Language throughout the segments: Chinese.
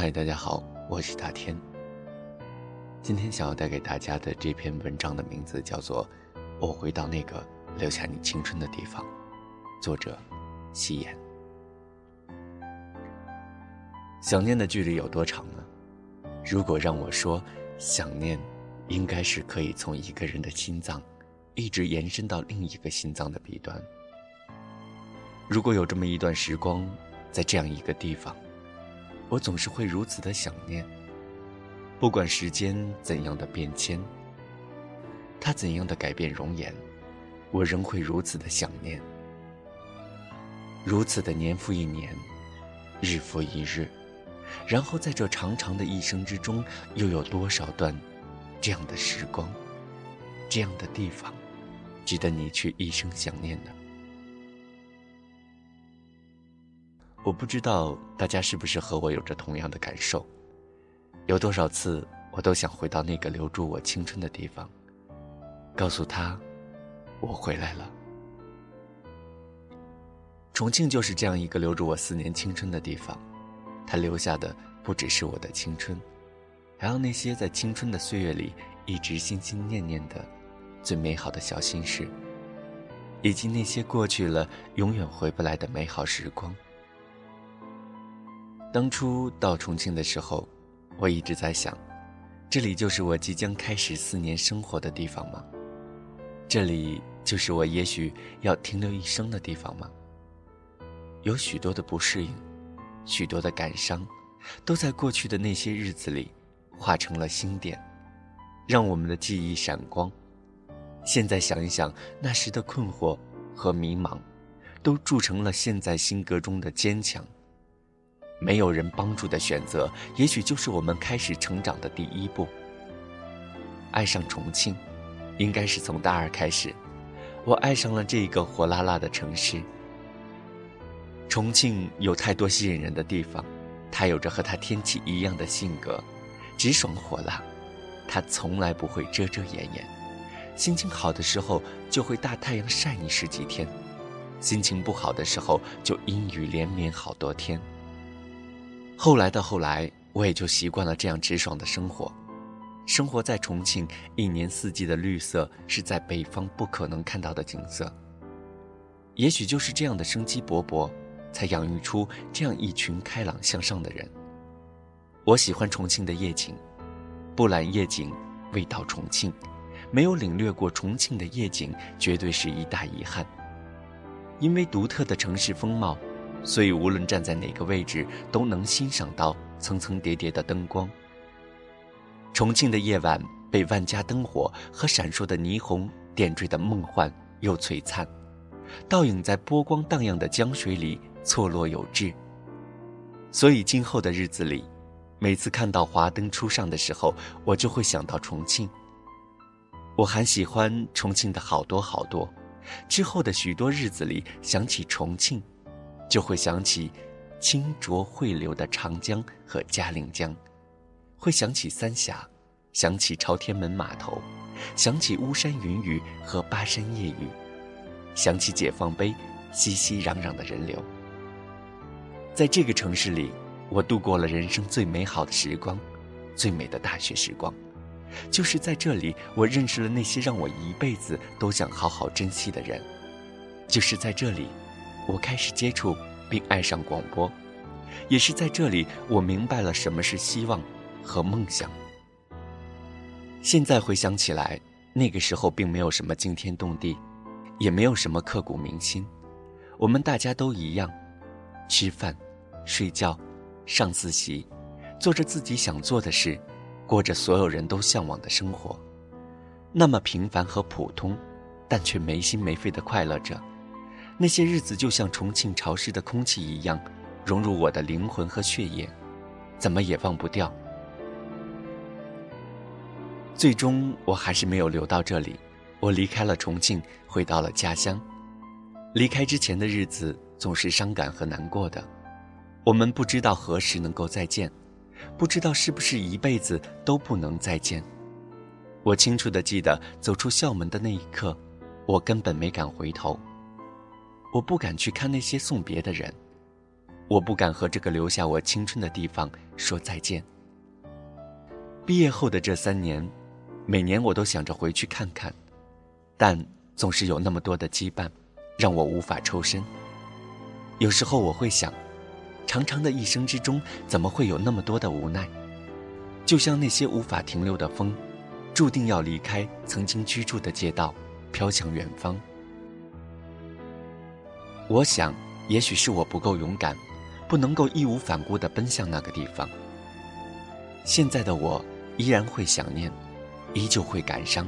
嗨，大家好，我是大天。今天想要带给大家的这篇文章的名字叫做《我回到那个留下你青春的地方》，作者：夕颜。想念的距离有多长呢？如果让我说，想念应该是可以从一个人的心脏，一直延伸到另一个心脏的彼端。如果有这么一段时光，在这样一个地方。我总是会如此的想念，不管时间怎样的变迁，它怎样的改变容颜，我仍会如此的想念，如此的年复一年，日复一日，然后在这长长的一生之中，又有多少段这样的时光，这样的地方，值得你去一生想念呢？我不知道大家是不是和我有着同样的感受。有多少次，我都想回到那个留住我青春的地方，告诉他，我回来了。重庆就是这样一个留住我四年青春的地方，它留下的不只是我的青春，还有那些在青春的岁月里一直心心念念的最美好的小心事，以及那些过去了永远回不来的美好时光。当初到重庆的时候，我一直在想，这里就是我即将开始四年生活的地方吗？这里就是我也许要停留一生的地方吗？有许多的不适应，许多的感伤，都在过去的那些日子里化成了星点，让我们的记忆闪光。现在想一想，那时的困惑和迷茫，都铸成了现在性格中的坚强。没有人帮助的选择，也许就是我们开始成长的第一步。爱上重庆，应该是从大二开始，我爱上了这个火辣辣的城市。重庆有太多吸引人的地方，它有着和它天气一样的性格，直爽火辣。它从来不会遮遮掩掩，心情好的时候就会大太阳晒你十几天，心情不好的时候就阴雨连绵好多天。后来的后来，我也就习惯了这样直爽的生活。生活在重庆，一年四季的绿色是在北方不可能看到的景色。也许就是这样的生机勃勃，才养育出这样一群开朗向上的人。我喜欢重庆的夜景，不揽夜景未到重庆，没有领略过重庆的夜景，绝对是一大遗憾。因为独特的城市风貌。所以，无论站在哪个位置，都能欣赏到层层叠叠的灯光。重庆的夜晚被万家灯火和闪烁的霓虹点缀的梦幻又璀璨，倒影在波光荡漾的江水里错落有致。所以，今后的日子里，每次看到华灯初上的时候，我就会想到重庆。我还喜欢重庆的好多好多，之后的许多日子里，想起重庆。就会想起清浊汇流的长江和嘉陵江，会想起三峡，想起朝天门码头，想起巫山云雨和巴山夜雨，想起解放碑熙熙攘攘的人流。在这个城市里，我度过了人生最美好的时光，最美的大学时光。就是在这里，我认识了那些让我一辈子都想好好珍惜的人。就是在这里。我开始接触并爱上广播，也是在这里，我明白了什么是希望和梦想。现在回想起来，那个时候并没有什么惊天动地，也没有什么刻骨铭心。我们大家都一样，吃饭、睡觉、上自习，做着自己想做的事，过着所有人都向往的生活。那么平凡和普通，但却没心没肺的快乐着。那些日子就像重庆潮湿的空气一样，融入我的灵魂和血液，怎么也忘不掉。最终，我还是没有留到这里，我离开了重庆，回到了家乡。离开之前的日子总是伤感和难过的，我们不知道何时能够再见，不知道是不是一辈子都不能再见。我清楚的记得，走出校门的那一刻，我根本没敢回头。我不敢去看那些送别的人，我不敢和这个留下我青春的地方说再见。毕业后的这三年，每年我都想着回去看看，但总是有那么多的羁绊，让我无法抽身。有时候我会想，长长的一生之中，怎么会有那么多的无奈？就像那些无法停留的风，注定要离开曾经居住的街道，飘向远方。我想，也许是我不够勇敢，不能够义无反顾地奔向那个地方。现在的我依然会想念，依旧会感伤。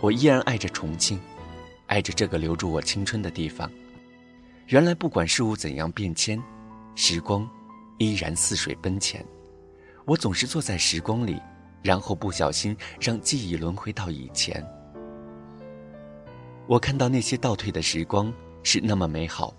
我依然爱着重庆，爱着这个留住我青春的地方。原来，不管事物怎样变迁，时光依然似水奔前。我总是坐在时光里，然后不小心让记忆轮回到以前。我看到那些倒退的时光是那么美好。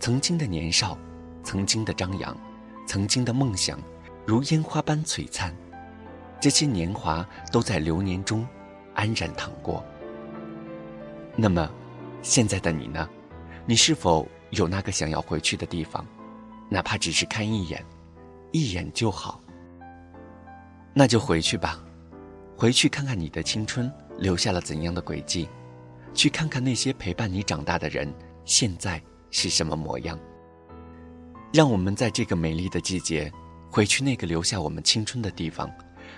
曾经的年少，曾经的张扬，曾经的梦想，如烟花般璀璨。这些年华都在流年中安然淌过。那么，现在的你呢？你是否有那个想要回去的地方？哪怕只是看一眼。一眼就好，那就回去吧，回去看看你的青春留下了怎样的轨迹，去看看那些陪伴你长大的人现在是什么模样。让我们在这个美丽的季节，回去那个留下我们青春的地方，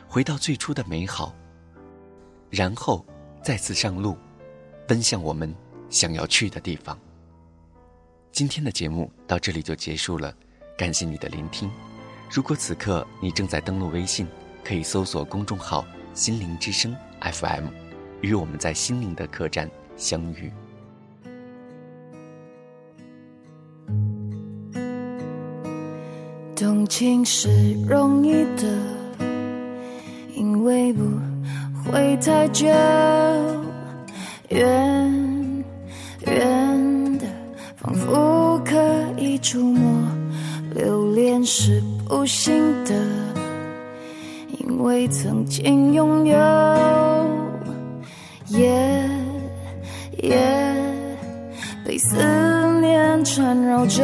回到最初的美好，然后再次上路，奔向我们想要去的地方。今天的节目到这里就结束了，感谢你的聆听。如果此刻你正在登录微信，可以搜索公众号“心灵之声 FM”，与我们在心灵的客栈相遇。动情是容易的，因为不会太久，远远的，仿佛可以触摸，留恋是。不幸的，因为曾经拥有，也夜被思念缠绕着，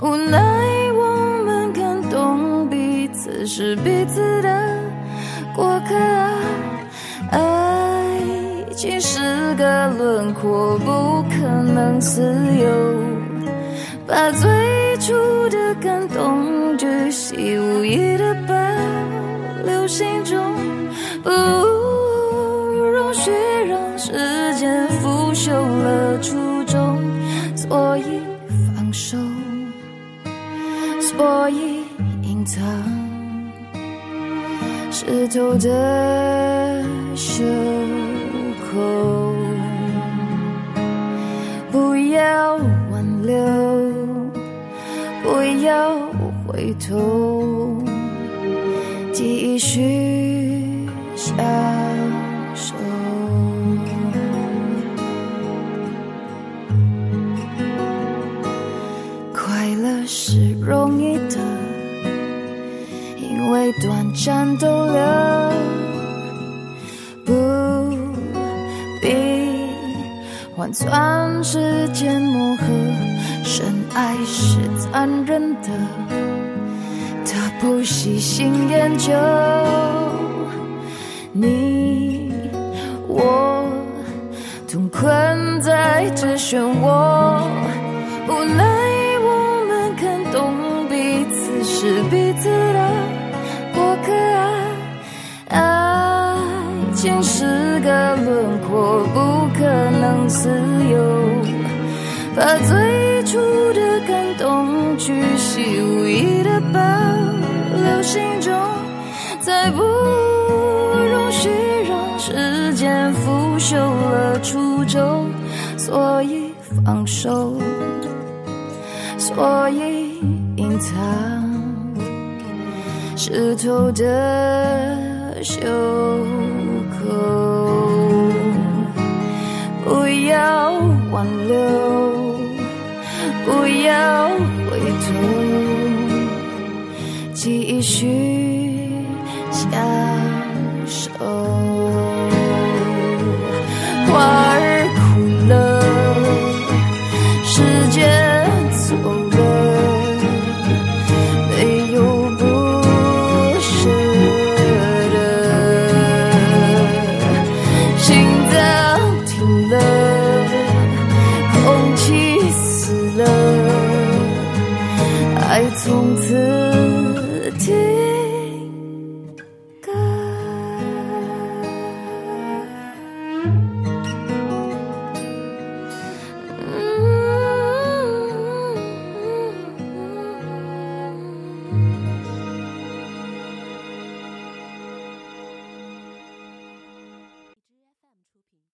无奈我们感动彼此是彼此的过客，爱情是个轮廓，不可能自由，把最初的感动。巨细无遗的保留心中，不放手，所以隐藏湿透的袖口，不要挽留，不要。回头，继续想为短暂逗留，不必换算时间磨合。深爱是残忍的。他不细心研究，你我同困在这漩涡，无奈我们看懂彼此是彼此的可爱，爱情是个轮廓，不可能自由，把最初的感动巨细无遗的保。留心中，再不容许让时间腐朽了初衷，所以放手，所以隐藏湿透的袖口，不要挽留，不要回头。继续相守，